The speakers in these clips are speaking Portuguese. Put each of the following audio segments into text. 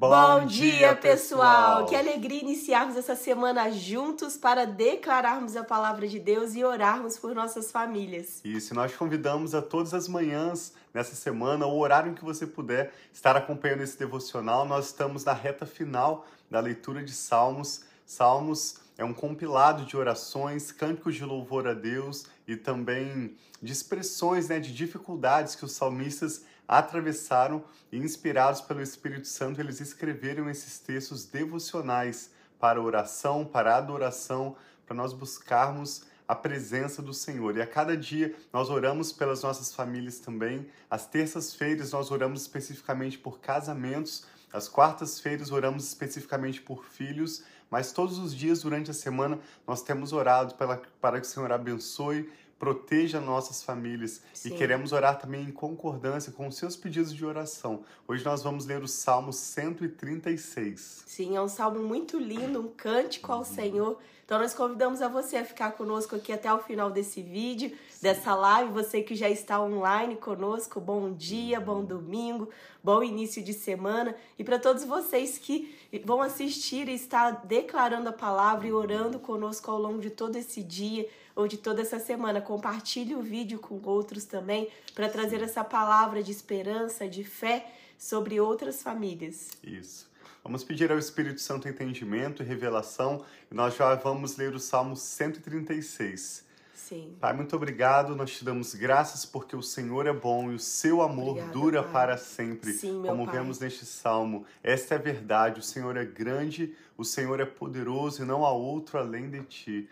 Bom, dia, pessoal! Que alegria iniciarmos essa semana juntos para declararmos a palavra de Deus e orarmos por nossas famílias. Isso, nós convidamos a todas as manhãs nessa semana, o horário em que você puder estar acompanhando esse devocional. Nós estamos na reta final da leitura de Salmos. Salmos é um compilado de orações, cânticos de louvor a Deus e também de expressões né, de dificuldades que os salmistas atravessaram e, inspirados pelo Espírito Santo, eles escreveram esses textos devocionais para oração, para adoração, para nós buscarmos a presença do Senhor. E a cada dia nós oramos pelas nossas famílias também. Às terças-feiras nós oramos especificamente por casamentos, às quartas-feiras oramos especificamente por filhos, mas todos os dias durante a semana nós temos orado para, para que o Senhor abençoe, proteja nossas famílias Sim. e queremos orar também em concordância com os seus pedidos de oração. Hoje nós vamos ler o Salmo 136. Sim, é um salmo muito lindo, um cântico ao uhum. Senhor. Então nós convidamos a você a ficar conosco aqui até o final desse vídeo, Sim. dessa live. Você que já está online conosco, bom dia, bom domingo, bom início de semana. E para todos vocês que vão assistir e estar declarando a palavra e orando conosco ao longo de todo esse dia ou de toda essa semana. Compartilhe o vídeo com outros também para trazer essa palavra de esperança, de fé sobre outras famílias. Isso. Vamos pedir ao Espírito Santo entendimento e revelação e nós já vamos ler o Salmo 136. Sim. Pai, muito obrigado. Nós te damos graças porque o Senhor é bom e o seu amor Obrigada, dura pai. para sempre. Sim, como pai. vemos neste salmo. Esta é a verdade. O Senhor é grande, o Senhor é poderoso e não há outro além de ti.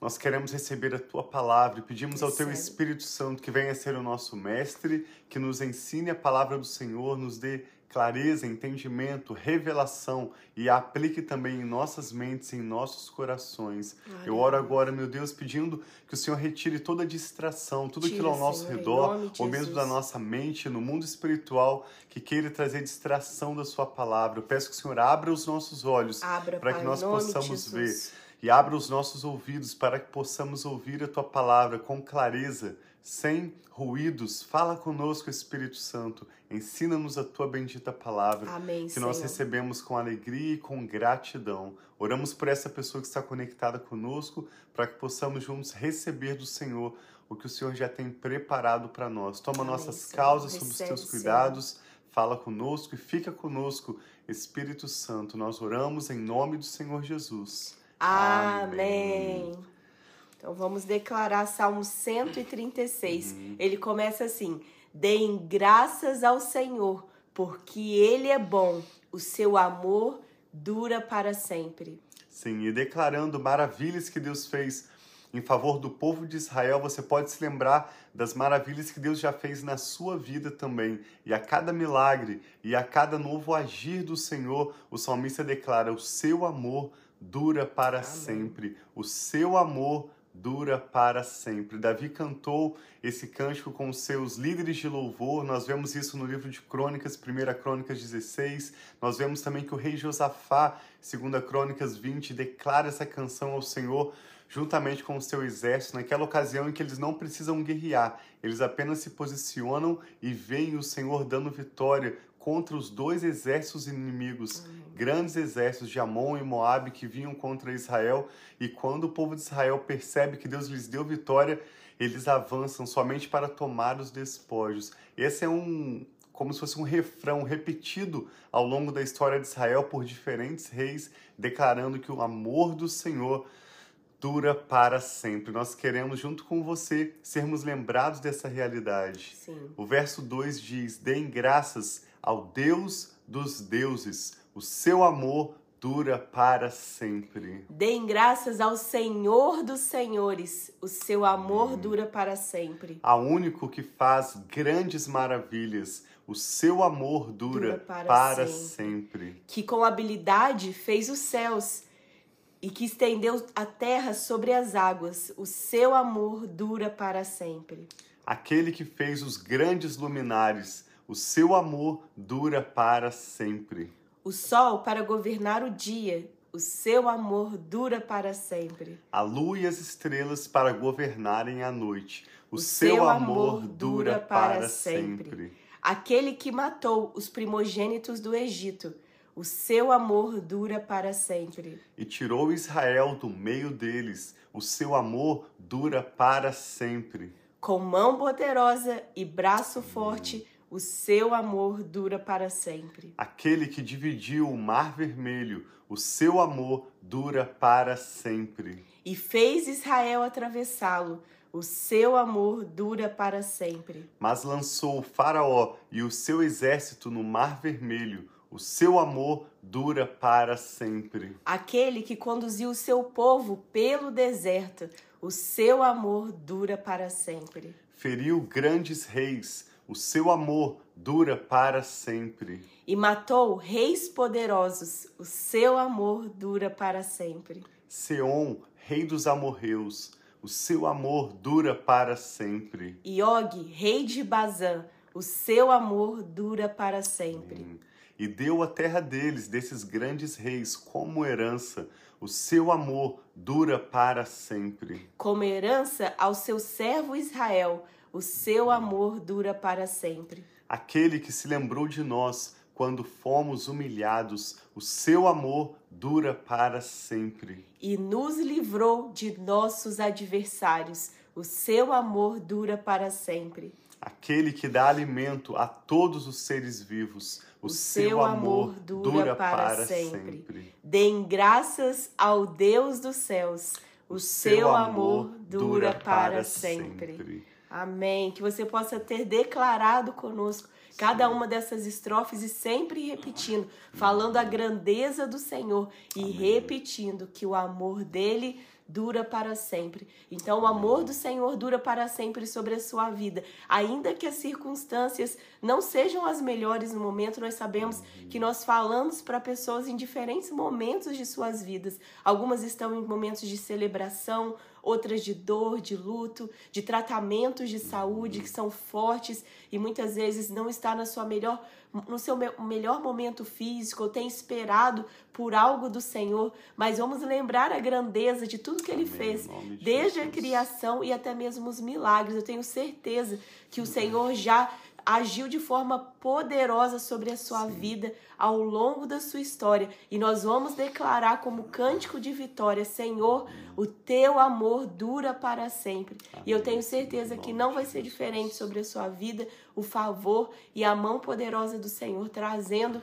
Nós queremos receber a tua palavra e pedimos ao teu Espírito Santo que venha ser o nosso mestre, que nos ensine a palavra do Senhor, nos dê clareza, entendimento, revelação e aplique também em nossas mentes, em nossos corações. Ai, Eu oro agora, meu Deus, pedindo que o Senhor retire toda distração, tudo aquilo ao nosso Senhor, redor, ou mesmo da nossa mente, no mundo espiritual, que queira trazer distração da sua palavra. Eu peço que o Senhor abra os nossos olhos para que nós possamos ver e abra os nossos ouvidos para que possamos ouvir a tua palavra com clareza, sem ruídos. Fala conosco, Espírito Santo. Ensina-nos a tua bendita palavra, Amém, que nós recebemos com alegria e com gratidão. Oramos por essa pessoa que está conectada conosco, para que possamos juntos receber do Senhor o que o Senhor já tem preparado para nós. Toma Amém, nossas Senhor. causas sob os teus cuidados. Senhor. Fala conosco e fica conosco, Espírito Santo. Nós oramos em nome do Senhor Jesus. Amém. Então vamos declarar Salmo 136. Uhum. Ele começa assim: Deem graças ao Senhor, porque Ele é bom, o seu amor dura para sempre. Sim, e declarando maravilhas que Deus fez em favor do povo de Israel, você pode se lembrar das maravilhas que Deus já fez na sua vida também. E a cada milagre e a cada novo agir do Senhor, o salmista declara: o seu amor dura para Amém. sempre. O seu amor dura para sempre. Davi cantou esse cântico com seus líderes de louvor. Nós vemos isso no livro de Crônicas, 1 Crônicas 16. Nós vemos também que o rei Josafá, 2 Crônicas 20, declara essa canção ao Senhor juntamente com o seu exército, naquela ocasião em que eles não precisam guerrear, eles apenas se posicionam e veem o Senhor dando vitória contra os dois exércitos inimigos, uhum. grandes exércitos de Amon e Moabe que vinham contra Israel, e quando o povo de Israel percebe que Deus lhes deu vitória, eles avançam somente para tomar os despojos. Esse é um como se fosse um refrão repetido ao longo da história de Israel por diferentes reis, declarando que o amor do Senhor dura para sempre. Nós queremos, junto com você, sermos lembrados dessa realidade. Sim. O verso 2 diz: Deem graças ao Deus dos deuses. O seu amor dura para sempre. Deem graças ao Senhor dos senhores. O seu amor dura para sempre. A único que faz grandes maravilhas. O seu amor dura, dura para, para sempre. sempre. Que com habilidade fez os céus e que estendeu a terra sobre as águas. O seu amor dura para sempre. Aquele que fez os grandes luminares o seu amor dura para sempre. O sol para governar o dia, o seu amor dura para sempre. A lua e as estrelas para governarem a noite, o, o seu, seu, amor, dura, dura para, para sempre. sempre. Aquele que matou os primogênitos do Egito, o seu amor dura para sempre. E tirou Israel do meio deles, o seu amor dura para sempre. Com mão poderosa e braço forte, o seu amor dura para sempre. Aquele que dividiu o mar vermelho, o seu amor dura para sempre. E fez Israel atravessá-lo, o seu amor dura para sempre. Mas lançou o Faraó e o seu exército no mar vermelho, o seu amor dura para sempre. Aquele que conduziu o seu povo pelo deserto, o seu amor dura para sempre. Feriu grandes reis, o seu amor dura para sempre. E matou reis poderosos, o seu amor dura para sempre. Seom, rei dos amorreus, o seu amor dura para sempre. E Og, rei de Bazã, o seu amor dura para sempre. Amém e deu a terra deles, desses grandes reis, como herança. O seu amor dura para sempre. Como herança ao seu servo Israel, o seu amor dura para sempre. Aquele que se lembrou de nós quando fomos humilhados, o seu amor dura para sempre. E nos livrou de nossos adversários, o seu amor dura para sempre. Aquele que dá alimento a todos os seres vivos, o, seu, amor dura, dura para, para sempre. sempre. Deem graças ao Deus dos céus. O, o seu, seu amor dura para sempre. sempre. Amém. Que você possa ter declarado conosco cada uma dessas estrofes e sempre repetindo, falando a grandeza do Senhor e Amém. repetindo que o amor dele dura para sempre. Então, o amor do Senhor dura para sempre sobre a sua vida. Ainda que as circunstâncias não sejam as melhores no momento, nós sabemos que nós falamos para pessoas em diferentes momentos de suas vidas. Algumas estão em momentos de celebração, outras de dor, de luto, de tratamentos de saúde que são fortes e muitas vezes não está na sua melhor no seu melhor momento físico, ou tem esperado por algo do Senhor, mas vamos lembrar a grandeza de tudo que ele Amém, fez, de desde Jesus. a criação e até mesmo os milagres. Eu tenho certeza que o Senhor já agiu de forma poderosa sobre a sua Sim. vida ao longo da sua história. E nós vamos declarar como cântico de vitória: Senhor, o teu amor dura para sempre. Amém. E eu tenho certeza que não vai ser diferente sobre a sua vida, o favor e a mão poderosa do Senhor trazendo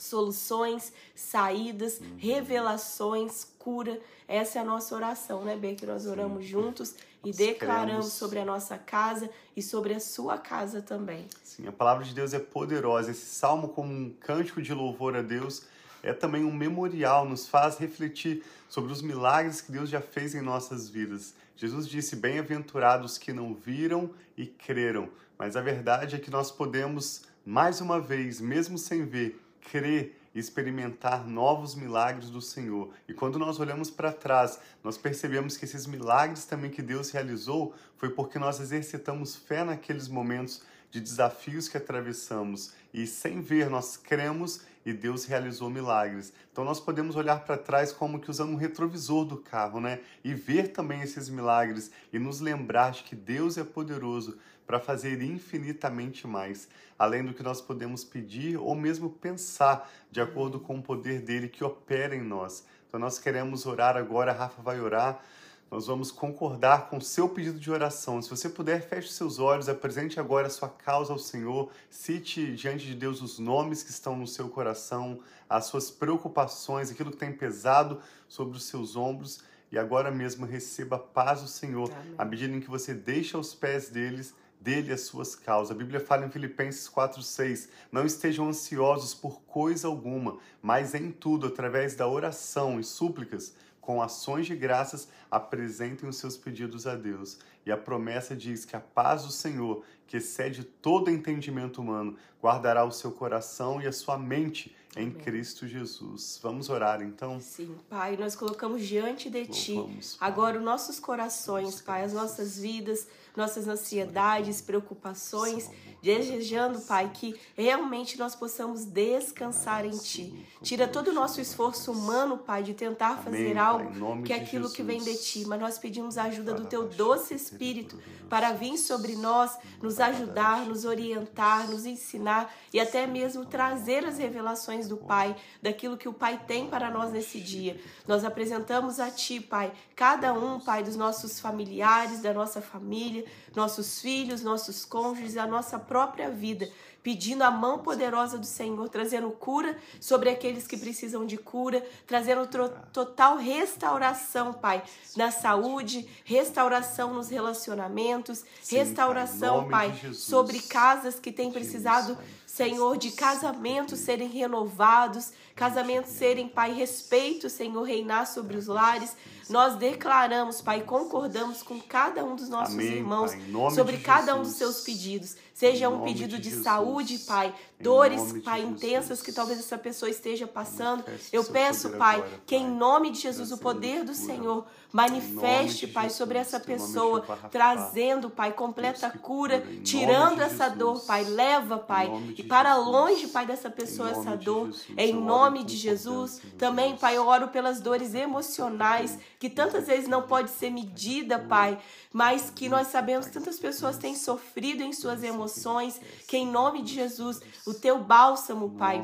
soluções, saídas, uhum. revelações, cura. Essa é a nossa oração, né, Bê? Que nós oramos juntos e declaramos sobre a nossa casa e sobre a sua casa também. Sim, a palavra de Deus é poderosa. Esse salmo, como um cântico de louvor a Deus, é também um memorial, nos faz refletir sobre os milagres que Deus já fez em nossas vidas. Jesus disse: Bem-aventurados que não viram e creram. Mas a verdade é que nós podemos, mais uma vez, mesmo sem ver, crer experimentar novos milagres do Senhor. E quando nós olhamos para trás, nós percebemos que esses milagres também que Deus realizou foi porque nós exercitamos fé naqueles momentos de desafios que atravessamos e sem ver nós cremos e Deus realizou milagres. Então nós podemos olhar para trás como que usando um retrovisor do carro, né? E ver também esses milagres e nos lembrar de que Deus é poderoso para fazer infinitamente mais, além do que nós podemos pedir ou mesmo pensar, de acordo com o poder dele que opera em nós. Então nós queremos orar agora, a Rafa vai orar. Nós vamos concordar com o seu pedido de oração. Se você puder, feche seus olhos, apresente agora a sua causa ao Senhor, cite diante de Deus os nomes que estão no seu coração, as suas preocupações, aquilo que tem pesado sobre os seus ombros, e agora mesmo receba a paz do Senhor, Amém. à medida em que você deixa aos pés deles dele as suas causas. A Bíblia fala em Filipenses 4:6, não estejam ansiosos por coisa alguma, mas em tudo, através da oração e súplicas, com ações de graças, apresentem os seus pedidos a Deus. E a promessa diz que a paz do Senhor, que excede todo entendimento humano, guardará o seu coração e a sua mente em Amém. Cristo Jesus. Vamos orar então? Sim, Pai, nós colocamos diante de Ti agora os nossos corações, Pai, as nossas vidas nossas ansiedades, preocupações, desejando, Pai, que realmente nós possamos descansar em Ti. Tira todo o nosso esforço humano, Pai, de tentar fazer algo que é aquilo que vem de Ti, mas nós pedimos a ajuda do Teu doce Espírito para vir sobre nós, nos ajudar, nos orientar, nos ensinar e até mesmo trazer as revelações do Pai, daquilo que o Pai tem para nós nesse dia. Nós apresentamos a Ti, Pai, cada um, Pai, dos nossos familiares, da nossa família, nossos filhos, nossos cônjuges, a nossa própria vida pedindo a mão poderosa do Senhor, trazendo cura sobre aqueles que precisam de cura, trazendo total restauração, Pai, na saúde, restauração nos relacionamentos, Sim, restauração, Pai, pai sobre casas que têm precisado. Senhor, de casamentos serem renovados, casamentos serem, Pai, respeito, Senhor, reinar sobre os lares. Nós declaramos, Pai, concordamos com cada um dos nossos Amém, irmãos sobre cada um dos seus pedidos. Seja um pedido de, de saúde, Pai, dores, Pai, intensas que talvez essa pessoa esteja passando. Eu peço, Pai, agora, que em nome de Jesus o poder do Senhor manifeste, Pai, sobre essa pessoa, trazendo, Pai, completa cura, tirando essa dor, Pai. Leva, Pai, e para longe, Pai, dessa pessoa essa dor. Em nome de Jesus. Também, Pai, eu oro pelas dores emocionais que tantas vezes não pode ser medida, Pai, mas que nós sabemos que tantas pessoas têm sofrido em suas emoções, que em nome de Jesus, o teu bálsamo, Pai,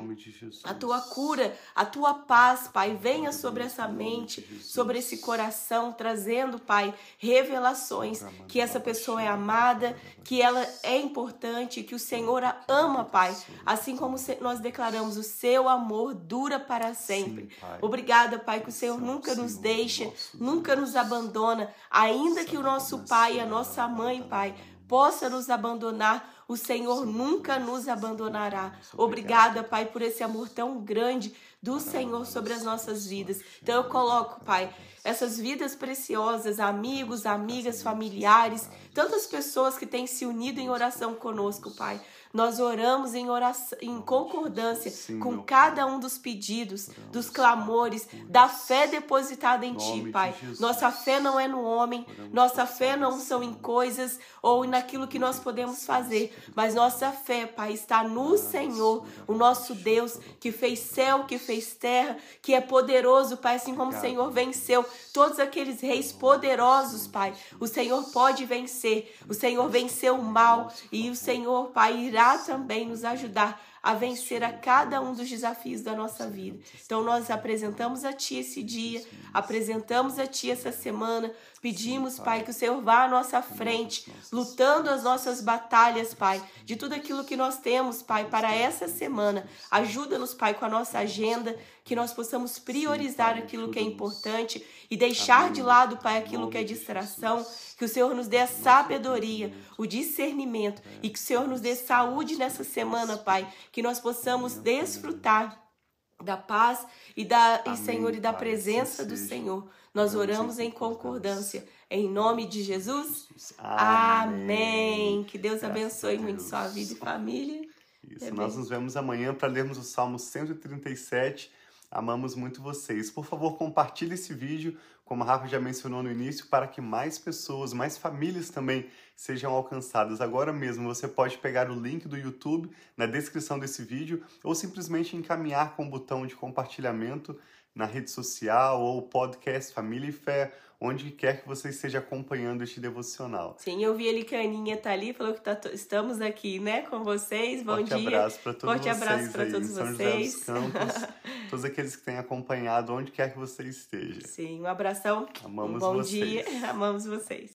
a tua cura, a tua paz, Pai, venha sobre essa mente, sobre esse coração, trazendo, Pai, revelações que essa pessoa é amada, que ela é importante, que o Senhor a ama, Pai, assim como nós declaramos, o seu amor dura para sempre. Obrigada, Pai, que o Senhor nunca nos deixa, nunca nos abandona, ainda que o nosso pai, a nossa mãe, Pai, possa nos abandonar, o Senhor nunca nos abandonará. Obrigada, Pai, por esse amor tão grande do Senhor sobre as nossas vidas. Então eu coloco, Pai, essas vidas preciosas, amigos, amigas, familiares, tantas pessoas que têm se unido em oração conosco, Pai. Nós oramos em, oração, em concordância Sim, com cada um dos pedidos, dos clamores, da fé depositada em Ti, Pai. Nossa fé não é no homem, nossa fé não são em coisas ou naquilo que nós podemos fazer, mas nossa fé, Pai, está no Senhor, o nosso Deus, que fez céu, que fez terra, que é poderoso, Pai, assim como o Senhor venceu todos aqueles reis poderosos, Pai. O Senhor pode vencer, o Senhor venceu o mal e o Senhor, Pai, irá também nos ajudar a vencer a cada um dos desafios da nossa vida. Então nós apresentamos a Ti esse dia, apresentamos a Ti essa semana, pedimos, Pai, que o Senhor vá à nossa frente, lutando as nossas batalhas, Pai, de tudo aquilo que nós temos, Pai, para essa semana. Ajuda-nos, Pai, com a nossa agenda, que nós possamos priorizar aquilo que é importante e deixar de lado, Pai, aquilo que é distração. Que o Senhor nos dê a sabedoria, o discernimento e que o Senhor nos dê saúde nessa semana, Pai. Que nós possamos desfrutar da paz e da e Senhor e da presença do Senhor. Nós oramos em concordância. Em nome de Jesus. Amém. Que Deus abençoe muito sua vida e família. Isso. Nós nos vemos amanhã para lermos o Salmo 137 Amamos muito vocês. Por favor, compartilhe esse vídeo, como a Rafa já mencionou no início, para que mais pessoas, mais famílias também sejam alcançadas. Agora mesmo você pode pegar o link do YouTube na descrição desse vídeo ou simplesmente encaminhar com o botão de compartilhamento na rede social ou podcast Família e Fé onde quer que você esteja acompanhando este devocional. Sim, eu vi ele que a Aninha tá ali, falou que tá, estamos aqui, né, com vocês. Bom Forte dia. Abraço para todos Forte abraço para todos São vocês. José dos Campos, todos aqueles que têm acompanhado, onde quer que você esteja. Sim, um abração. Amamos um bom vocês. dia. Amamos vocês.